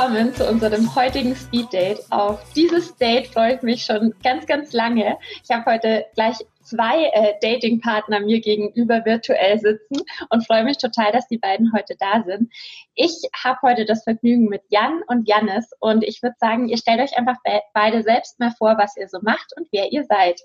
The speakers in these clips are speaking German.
Willkommen zu unserem heutigen Speed Date. Auf dieses Date freue ich mich schon ganz, ganz lange. Ich habe heute gleich zwei äh, Datingpartner mir gegenüber virtuell sitzen und freue mich total, dass die beiden heute da sind. Ich habe heute das Vergnügen mit Jan und Jannis und ich würde sagen, ihr stellt euch einfach be beide selbst mal vor, was ihr so macht und wer ihr seid.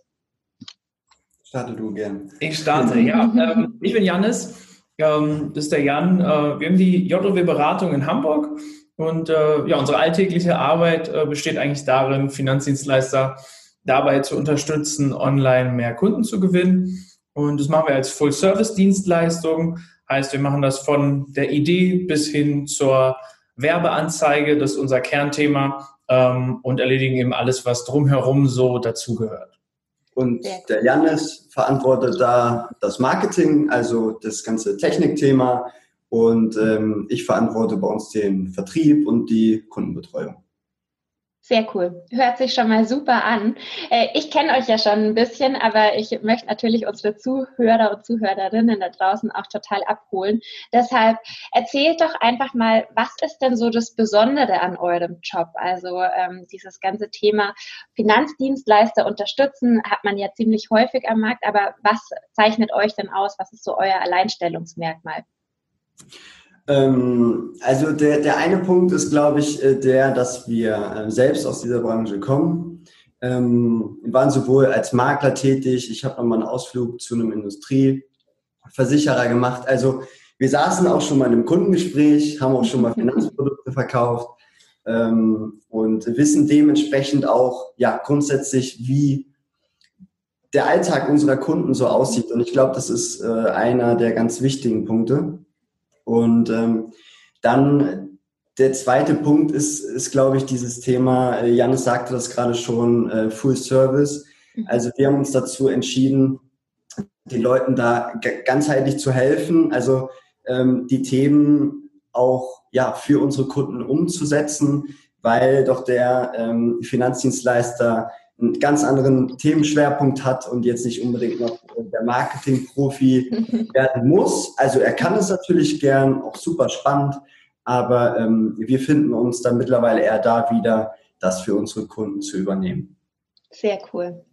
Starte du gern. Ich starte, ja. Ähm, ich bin Jannis. Ähm, das ist der Jan. Äh, wir haben die JOW Beratung in Hamburg und äh, ja, unsere alltägliche Arbeit äh, besteht eigentlich darin, Finanzdienstleister dabei zu unterstützen, online mehr Kunden zu gewinnen. Und das machen wir als Full-Service-Dienstleistung. Heißt, wir machen das von der Idee bis hin zur Werbeanzeige, das ist unser Kernthema, ähm, und erledigen eben alles, was drumherum so dazugehört. Und der Janis verantwortet da das Marketing, also das ganze Technikthema. Und ähm, ich verantworte bei uns den Vertrieb und die Kundenbetreuung. Sehr cool. Hört sich schon mal super an. Äh, ich kenne euch ja schon ein bisschen, aber ich möchte natürlich unsere Zuhörer und Zuhörerinnen da draußen auch total abholen. Deshalb erzählt doch einfach mal, was ist denn so das Besondere an eurem Job? Also ähm, dieses ganze Thema Finanzdienstleister unterstützen hat man ja ziemlich häufig am Markt, aber was zeichnet euch denn aus? Was ist so euer Alleinstellungsmerkmal? Ähm, also der, der eine Punkt ist, glaube ich, äh, der, dass wir äh, selbst aus dieser Branche kommen. Ähm, wir waren sowohl als Makler tätig, ich habe nochmal einen Ausflug zu einem Industrieversicherer gemacht. Also wir saßen auch schon mal in einem Kundengespräch, haben auch schon mal Finanzprodukte verkauft ähm, und wissen dementsprechend auch ja grundsätzlich, wie der Alltag unserer Kunden so aussieht. Und ich glaube, das ist äh, einer der ganz wichtigen Punkte. Und ähm, dann der zweite Punkt ist, ist glaube ich, dieses Thema, äh, Janis sagte das gerade schon, äh, Full Service. Mhm. Also wir haben uns dazu entschieden, den Leuten da ganzheitlich zu helfen, also ähm, die Themen auch ja, für unsere Kunden umzusetzen, weil doch der ähm, Finanzdienstleister einen ganz anderen Themenschwerpunkt hat und jetzt nicht unbedingt noch der Marketing-Profi werden muss. Also er kann es natürlich gern, auch super spannend, aber ähm, wir finden uns dann mittlerweile eher da wieder, das für unsere Kunden zu übernehmen. Sehr cool.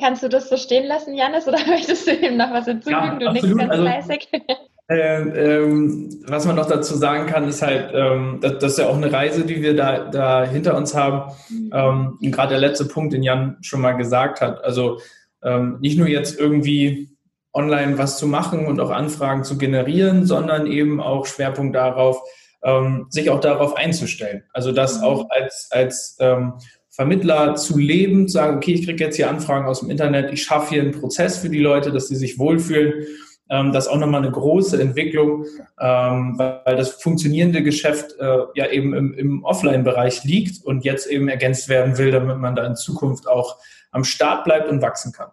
Kannst du das so stehen lassen, Janis, oder möchtest du ihm noch was hinzufügen? Ja, du absolut. ganz also, fleißig. Äh, ähm, was man noch dazu sagen kann, ist halt, ähm, das, das, ist ja auch eine Reise, die wir da, da hinter uns haben. Mhm. Ähm, Gerade der letzte Punkt, den Jan schon mal gesagt hat. Also ähm, nicht nur jetzt irgendwie online was zu machen und auch Anfragen zu generieren, sondern eben auch Schwerpunkt darauf, ähm, sich auch darauf einzustellen. Also das mhm. auch als, als ähm, Vermittler zu leben, zu sagen, okay, ich kriege jetzt hier Anfragen aus dem Internet, ich schaffe hier einen Prozess für die Leute, dass sie sich wohlfühlen ähm, das ist auch nochmal eine große Entwicklung, ähm, weil das funktionierende Geschäft äh, ja eben im, im Offline-Bereich liegt und jetzt eben ergänzt werden will, damit man da in Zukunft auch am Start bleibt und wachsen kann.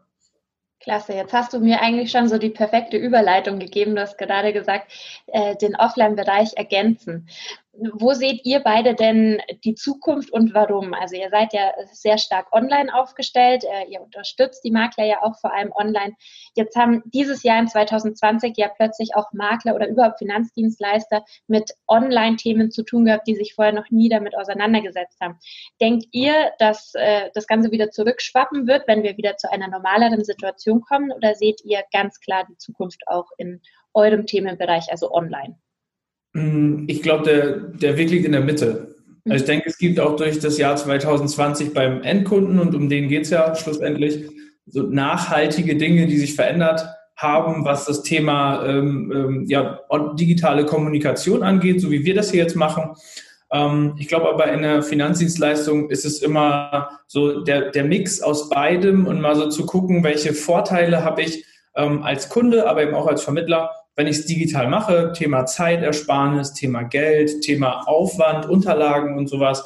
Klasse, jetzt hast du mir eigentlich schon so die perfekte Überleitung gegeben. Du hast gerade gesagt, äh, den Offline-Bereich ergänzen. Wo seht ihr beide denn die Zukunft und warum? Also ihr seid ja sehr stark online aufgestellt, äh, ihr unterstützt die Makler ja auch vor allem online. Jetzt haben dieses Jahr in 2020 ja plötzlich auch Makler oder überhaupt Finanzdienstleister mit Online-Themen zu tun gehabt, die sich vorher noch nie damit auseinandergesetzt haben. Denkt ihr, dass äh, das Ganze wieder zurückschwappen wird, wenn wir wieder zu einer normaleren Situation kommen? Oder seht ihr ganz klar die Zukunft auch in eurem Themenbereich, also online? Mm, ich glaube, der, der Weg liegt in der Mitte. Also ich denke, es gibt auch durch das Jahr 2020 beim Endkunden, und um den geht es ja schlussendlich, so nachhaltige Dinge, die sich verändert haben, was das Thema ähm, ähm, ja, digitale Kommunikation angeht, so wie wir das hier jetzt machen. Ähm, ich glaube aber in der Finanzdienstleistung ist es immer so der, der Mix aus beidem und mal so zu gucken, welche Vorteile habe ich ähm, als Kunde, aber eben auch als Vermittler wenn ich es digital mache, Thema Zeitersparnis, Thema Geld, Thema Aufwand, Unterlagen und sowas.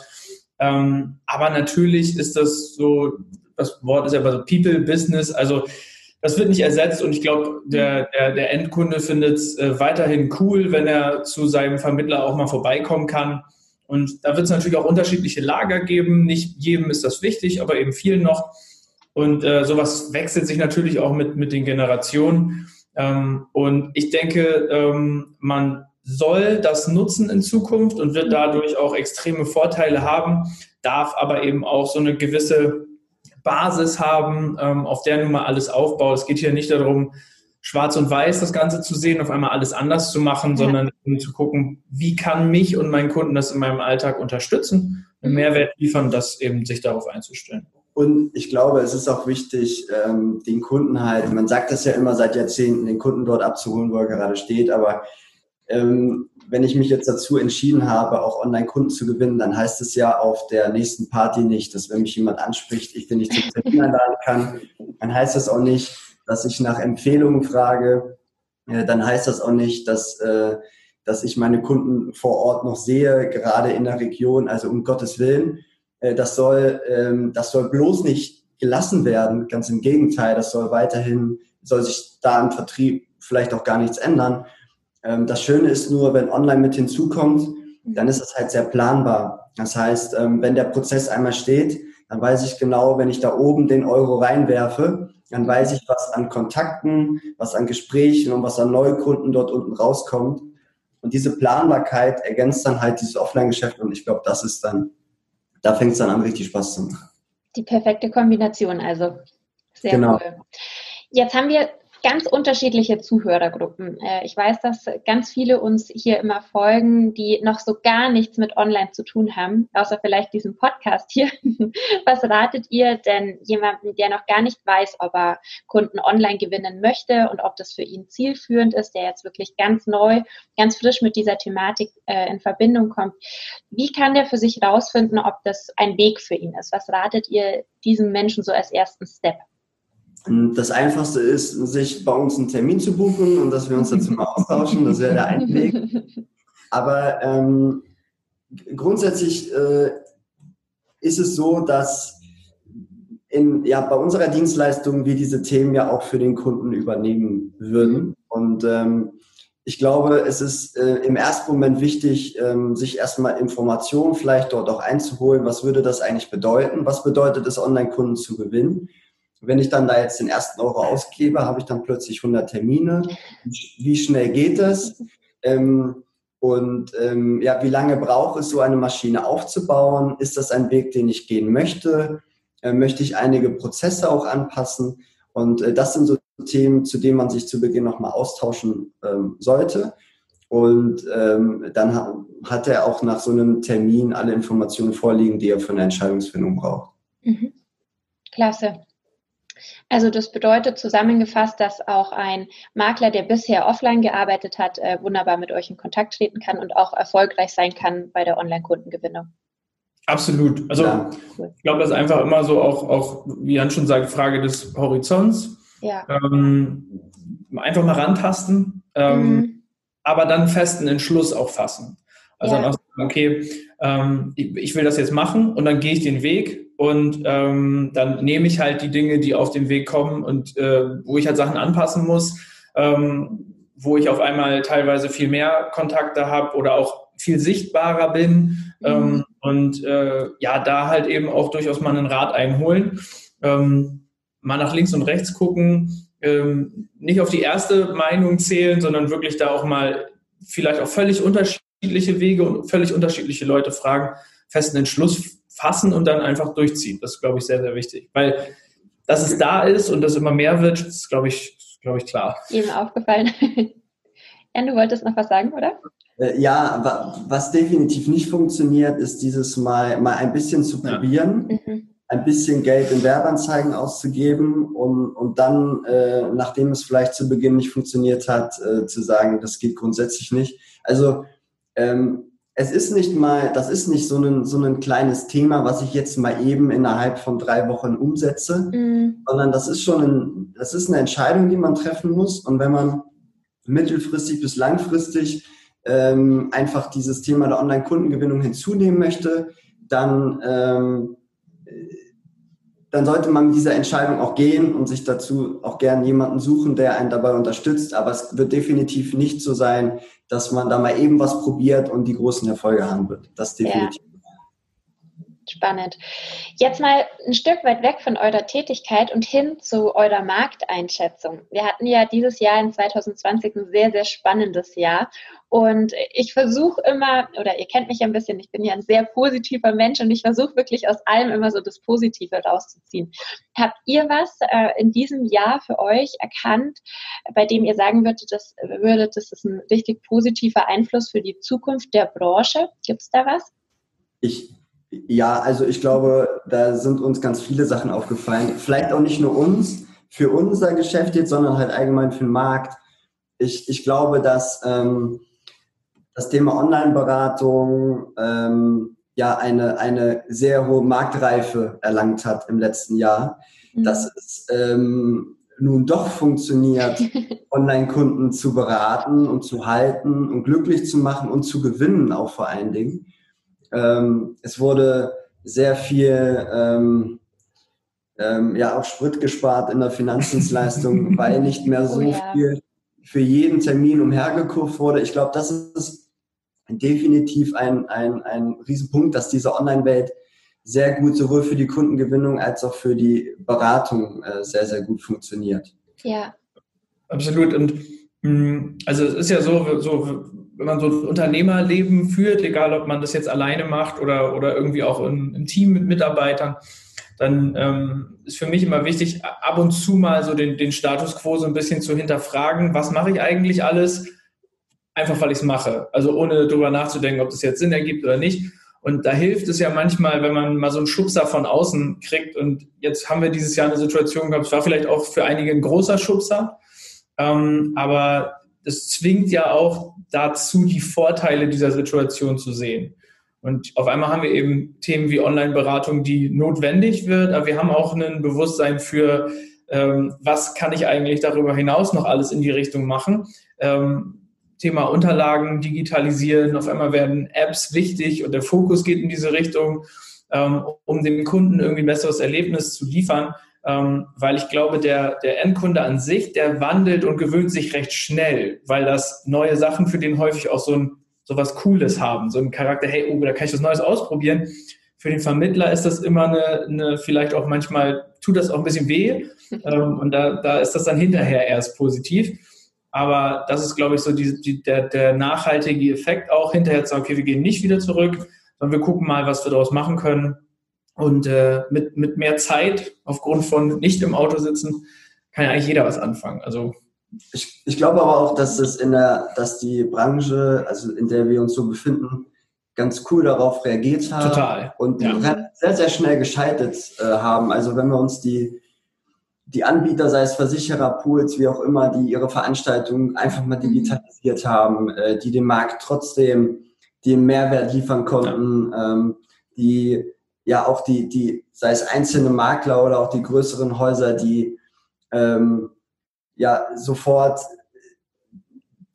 Ähm, aber natürlich ist das so, das Wort ist ja so People Business, also das wird nicht ersetzt und ich glaube, der, der, der Endkunde findet es äh, weiterhin cool, wenn er zu seinem Vermittler auch mal vorbeikommen kann. Und da wird es natürlich auch unterschiedliche Lager geben. Nicht jedem ist das wichtig, aber eben vielen noch. Und äh, sowas wechselt sich natürlich auch mit, mit den Generationen. Ähm, und ich denke, ähm, man soll das nutzen in Zukunft und wird dadurch auch extreme Vorteile haben, darf aber eben auch so eine gewisse Basis haben, ähm, auf der nun mal alles aufbaut. Es geht hier nicht darum, schwarz und weiß das Ganze zu sehen, auf einmal alles anders zu machen, ja. sondern zu gucken, wie kann mich und meinen Kunden das in meinem Alltag unterstützen, einen mhm. Mehrwert liefern, das eben sich darauf einzustellen. Und ich glaube, es ist auch wichtig, ähm, den Kunden halt, man sagt das ja immer seit Jahrzehnten, den Kunden dort abzuholen, wo er gerade steht, aber ähm, wenn ich mich jetzt dazu entschieden habe, auch Online-Kunden zu gewinnen, dann heißt es ja auf der nächsten Party nicht, dass wenn mich jemand anspricht, ich den nicht zum Termin einladen kann. Dann heißt das auch nicht, dass ich nach Empfehlungen frage. Äh, dann heißt das auch nicht, dass, äh, dass ich meine Kunden vor Ort noch sehe, gerade in der Region. Also um Gottes Willen, äh, das soll, ähm, das soll bloß nicht gelassen werden. Ganz im Gegenteil, das soll weiterhin, soll sich da im Vertrieb vielleicht auch gar nichts ändern ähm, das Schöne ist nur, wenn online mit hinzukommt, dann ist es halt sehr planbar. Das heißt, ähm, wenn der Prozess einmal steht, dann weiß ich genau, wenn ich da oben den Euro reinwerfe, dann weiß ich, was an Kontakten, was an Gesprächen und was an Neukunden dort unten rauskommt. Und diese Planbarkeit ergänzt dann halt dieses Offline-Geschäft und ich glaube, das ist dann, da fängt es dann an, richtig Spaß zu machen. Die perfekte Kombination, also sehr genau. cool. Jetzt haben wir ganz unterschiedliche Zuhörergruppen. Äh, ich weiß, dass ganz viele uns hier immer folgen, die noch so gar nichts mit Online zu tun haben, außer vielleicht diesem Podcast hier. Was ratet ihr denn jemandem, der noch gar nicht weiß, ob er Kunden online gewinnen möchte und ob das für ihn zielführend ist, der jetzt wirklich ganz neu, ganz frisch mit dieser Thematik äh, in Verbindung kommt? Wie kann der für sich rausfinden, ob das ein Weg für ihn ist? Was ratet ihr diesem Menschen so als ersten Step? Das Einfachste ist, sich bei uns einen Termin zu buchen und dass wir uns dazu mal austauschen. Das wäre der eine Weg. Aber ähm, grundsätzlich äh, ist es so, dass in, ja, bei unserer Dienstleistung wir diese Themen ja auch für den Kunden übernehmen würden. Und ähm, ich glaube, es ist äh, im ersten Moment wichtig, ähm, sich erstmal Informationen vielleicht dort auch einzuholen. Was würde das eigentlich bedeuten? Was bedeutet es, Online-Kunden zu gewinnen? Wenn ich dann da jetzt den ersten Euro ausgebe, habe ich dann plötzlich 100 Termine. Wie schnell geht das? Ähm, und ähm, ja, wie lange braucht es, so eine Maschine aufzubauen? Ist das ein Weg, den ich gehen möchte? Äh, möchte ich einige Prozesse auch anpassen? Und äh, das sind so Themen, zu denen man sich zu Beginn nochmal austauschen ähm, sollte. Und ähm, dann hat, hat er auch nach so einem Termin alle Informationen vorliegen, die er für eine Entscheidungsfindung braucht. Mhm. Klasse. Also das bedeutet zusammengefasst, dass auch ein Makler, der bisher offline gearbeitet hat, äh, wunderbar mit euch in Kontakt treten kann und auch erfolgreich sein kann bei der Online-Kundengewinnung. Absolut. Also ja. ich glaube, das ist einfach immer so auch, auch, wie Jan schon sagt, Frage des Horizonts. Ja. Ähm, einfach mal rantasten, ähm, mhm. aber dann festen Entschluss auch fassen. Also ja. dann auch sagen, okay, ähm, ich, will das jetzt machen und dann gehe ich den Weg und ähm, dann nehme ich halt die Dinge, die auf den Weg kommen und äh, wo ich halt Sachen anpassen muss, ähm, wo ich auf einmal teilweise viel mehr Kontakte habe oder auch viel sichtbarer bin mhm. ähm, und äh, ja, da halt eben auch durchaus mal einen Rat einholen, ähm, mal nach links und rechts gucken, ähm, nicht auf die erste Meinung zählen, sondern wirklich da auch mal vielleicht auch völlig unterschiedliche Wege und völlig unterschiedliche Leute fragen, festen Entschluss fassen und dann einfach durchziehen. Das ist, glaube ich, sehr, sehr wichtig. Weil, dass es da ist und das immer mehr wird, ist, glaube ich, glaube ich, klar. Eben aufgefallen. Jan, du wolltest noch was sagen, oder? Äh, ja, was definitiv nicht funktioniert, ist dieses Mal, mal ein bisschen zu probieren, ja. mhm. ein bisschen Geld in Werbeanzeigen auszugeben und, und dann, äh, nachdem es vielleicht zu Beginn nicht funktioniert hat, äh, zu sagen, das geht grundsätzlich nicht. Also ähm, es ist nicht mal, das ist nicht so ein, so ein kleines Thema, was ich jetzt mal eben innerhalb von drei Wochen umsetze, mhm. sondern das ist schon ein, das ist eine Entscheidung, die man treffen muss. Und wenn man mittelfristig bis langfristig ähm, einfach dieses Thema der Online-Kundengewinnung hinzunehmen möchte, dann ähm, dann sollte man mit dieser Entscheidung auch gehen und sich dazu auch gern jemanden suchen, der einen dabei unterstützt. Aber es wird definitiv nicht so sein, dass man da mal eben was probiert und die großen Erfolge haben wird. Das definitiv. Ja. Spannend. Jetzt mal ein Stück weit weg von eurer Tätigkeit und hin zu eurer Markteinschätzung. Wir hatten ja dieses Jahr in 2020 ein sehr, sehr spannendes Jahr. Und ich versuche immer, oder ihr kennt mich ein bisschen, ich bin ja ein sehr positiver Mensch und ich versuche wirklich aus allem immer so das Positive rauszuziehen. Habt ihr was äh, in diesem Jahr für euch erkannt, bei dem ihr sagen würdet, das, würdet, das ist ein richtig positiver Einfluss für die Zukunft der Branche? Gibt es da was? Ich ja, also ich glaube, da sind uns ganz viele Sachen aufgefallen. Vielleicht auch nicht nur uns, für unser Geschäft jetzt, sondern halt allgemein für den Markt. Ich, ich glaube, dass ähm, das Thema Online-Beratung ähm, ja eine, eine sehr hohe Marktreife erlangt hat im letzten Jahr. Mhm. Dass es ähm, nun doch funktioniert, Online-Kunden zu beraten und zu halten und glücklich zu machen und zu gewinnen auch vor allen Dingen. Ähm, es wurde sehr viel ähm, ähm, ja auch Sprit gespart in der Finanzdienstleistung, weil nicht mehr so oh, ja. viel für jeden Termin umhergekurft wurde. Ich glaube, das ist definitiv ein, ein, ein Riesenpunkt, dass diese Online-Welt sehr gut sowohl für die Kundengewinnung als auch für die Beratung äh, sehr, sehr gut funktioniert. Ja. Absolut. Und mh, mm, also es ist ja so, so wenn man so ein Unternehmerleben führt, egal ob man das jetzt alleine macht oder, oder irgendwie auch im, im Team mit Mitarbeitern, dann ähm, ist für mich immer wichtig, ab und zu mal so den, den Status quo so ein bisschen zu hinterfragen, was mache ich eigentlich alles, einfach weil ich es mache. Also ohne darüber nachzudenken, ob das jetzt Sinn ergibt oder nicht. Und da hilft es ja manchmal, wenn man mal so einen Schubser von außen kriegt. Und jetzt haben wir dieses Jahr eine Situation gehabt, es war vielleicht auch für einige ein großer Schubser, ähm, aber es zwingt ja auch dazu, die Vorteile dieser Situation zu sehen. Und auf einmal haben wir eben Themen wie Online-Beratung, die notwendig wird, aber wir haben auch ein Bewusstsein für, ähm, was kann ich eigentlich darüber hinaus noch alles in die Richtung machen. Ähm, Thema Unterlagen digitalisieren, auf einmal werden Apps wichtig und der Fokus geht in diese Richtung, ähm, um dem Kunden irgendwie ein besseres Erlebnis zu liefern ähm, weil ich glaube, der, der Endkunde an sich, der wandelt und gewöhnt sich recht schnell, weil das neue Sachen für den häufig auch so ein so was Cooles haben, so ein Charakter, hey, oh, da kann ich was Neues ausprobieren. Für den Vermittler ist das immer eine, eine vielleicht auch manchmal tut das auch ein bisschen weh ähm, und da, da ist das dann hinterher erst positiv. Aber das ist, glaube ich, so die, die, der, der nachhaltige Effekt auch hinterher zu sagen, okay, wir gehen nicht wieder zurück, sondern wir gucken mal, was wir daraus machen können und äh, mit, mit mehr Zeit, aufgrund von nicht im Auto sitzen, kann ja eigentlich jeder was anfangen. Also ich, ich glaube aber auch, dass es in der, dass die Branche, also in der wir uns so befinden, ganz cool darauf reagiert haben Total. und ja. sehr, sehr schnell geschaltet äh, haben. Also wenn wir uns die, die Anbieter, sei es Versicherer, Pools, wie auch immer, die ihre Veranstaltungen einfach mal mhm. digitalisiert haben, äh, die dem Markt trotzdem den Mehrwert liefern konnten, ja. ähm, die ja auch die, die, sei es einzelne Makler oder auch die größeren Häuser, die ähm, ja sofort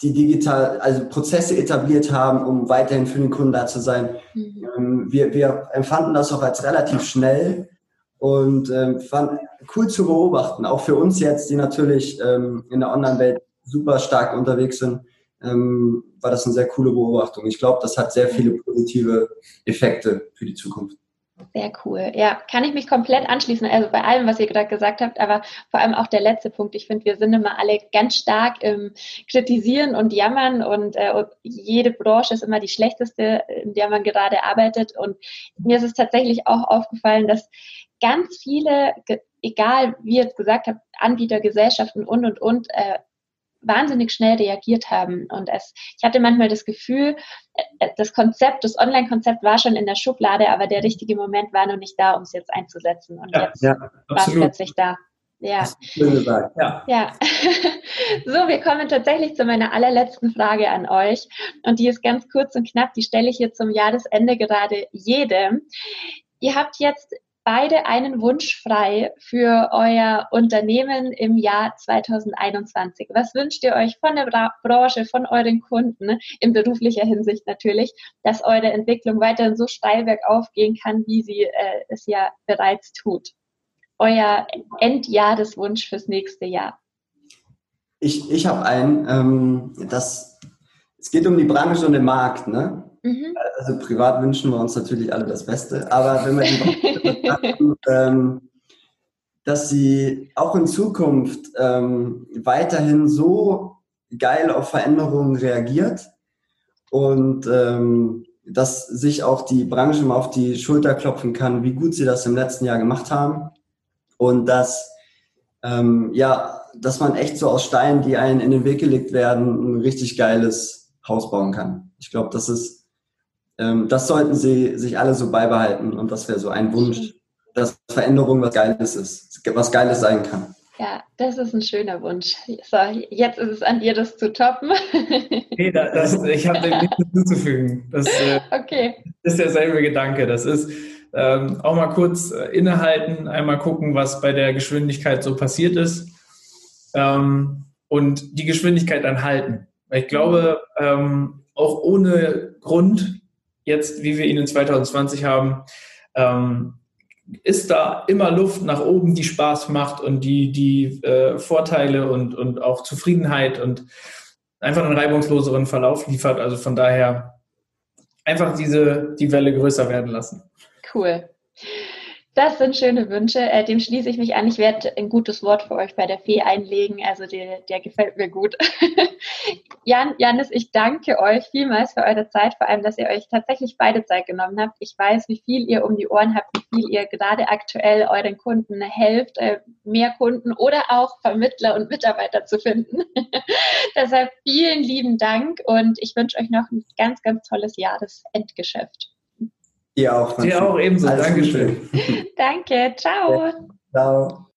die digital, also Prozesse etabliert haben, um weiterhin für den Kunden da zu sein. Mhm. Ähm, wir, wir empfanden das auch als relativ schnell und ähm, fand cool zu beobachten, auch für uns jetzt, die natürlich ähm, in der Online-Welt super stark unterwegs sind, ähm, war das eine sehr coole Beobachtung. Ich glaube, das hat sehr viele positive Effekte für die Zukunft. Sehr cool. Ja, kann ich mich komplett anschließen. Also bei allem, was ihr gerade gesagt habt, aber vor allem auch der letzte Punkt. Ich finde, wir sind immer alle ganz stark im Kritisieren und Jammern und äh, jede Branche ist immer die schlechteste, in der man gerade arbeitet. Und mir ist es tatsächlich auch aufgefallen, dass ganz viele, egal wie ihr es gesagt habt, Anbieter, Gesellschaften und und und, äh, wahnsinnig schnell reagiert haben. Und es, ich hatte manchmal das Gefühl, äh, das Konzept, das Online-Konzept war schon in der Schublade, aber der richtige Moment war noch nicht da, um es jetzt einzusetzen. Und ja, jetzt ja, war es plötzlich da. Ja. ja. ja. so, wir kommen tatsächlich zu meiner allerletzten Frage an euch. Und die ist ganz kurz und knapp. Die stelle ich hier zum Jahresende gerade jedem. Ihr habt jetzt beide einen Wunsch frei für euer Unternehmen im Jahr 2021. Was wünscht ihr euch von der Bra Branche, von euren Kunden, in beruflicher Hinsicht natürlich, dass eure Entwicklung weiterhin so steil bergauf gehen kann, wie sie äh, es ja bereits tut? Euer Endjahreswunsch fürs nächste Jahr. Ich, ich habe einen, ähm, dass es geht um die Branche und den Markt, ne? Mhm. Also privat wünschen wir uns natürlich alle das Beste, aber wenn wir die betrachten, ähm, dass sie auch in Zukunft ähm, weiterhin so geil auf Veränderungen reagiert und ähm, dass sich auch die Branche mal auf die Schulter klopfen kann, wie gut sie das im letzten Jahr gemacht haben und dass ähm, ja, dass man echt so aus Steinen, die einen in den Weg gelegt werden, ein richtig geiles Haus bauen kann. Ich glaube, das ist, das sollten sie sich alle so beibehalten und das wäre so ein Wunsch, dass Veränderung was Geiles ist, was Geiles sein kann. Ja, das ist ein schöner Wunsch. So, jetzt ist es an dir, das zu toppen. Nee, das, ich habe dem nichts hinzuzufügen. Das äh, okay. ist derselbe Gedanke. Das ist ähm, auch mal kurz äh, innehalten, einmal gucken, was bei der Geschwindigkeit so passiert ist ähm, und die Geschwindigkeit dann halten. Ich glaube, ähm, auch ohne Grund, jetzt wie wir ihn in 2020 haben, ähm, ist da immer Luft nach oben, die Spaß macht und die, die äh, Vorteile und, und auch Zufriedenheit und einfach einen reibungsloseren Verlauf liefert. Also von daher einfach diese, die Welle größer werden lassen. Cool. Das sind schöne Wünsche. Äh, dem schließe ich mich an. Ich werde ein gutes Wort für euch bei der Fee einlegen. Also der, der gefällt mir gut. Jan, Janis, ich danke euch vielmals für eure Zeit, vor allem, dass ihr euch tatsächlich beide Zeit genommen habt. Ich weiß, wie viel ihr um die Ohren habt, wie viel ihr gerade aktuell euren Kunden helft, äh, mehr Kunden oder auch Vermittler und Mitarbeiter zu finden. Deshalb vielen lieben Dank und ich wünsche euch noch ein ganz, ganz tolles Jahresendgeschäft. Dir auch. Dir auch ebenso. Alles Dankeschön. Danke. Ciao. Ciao.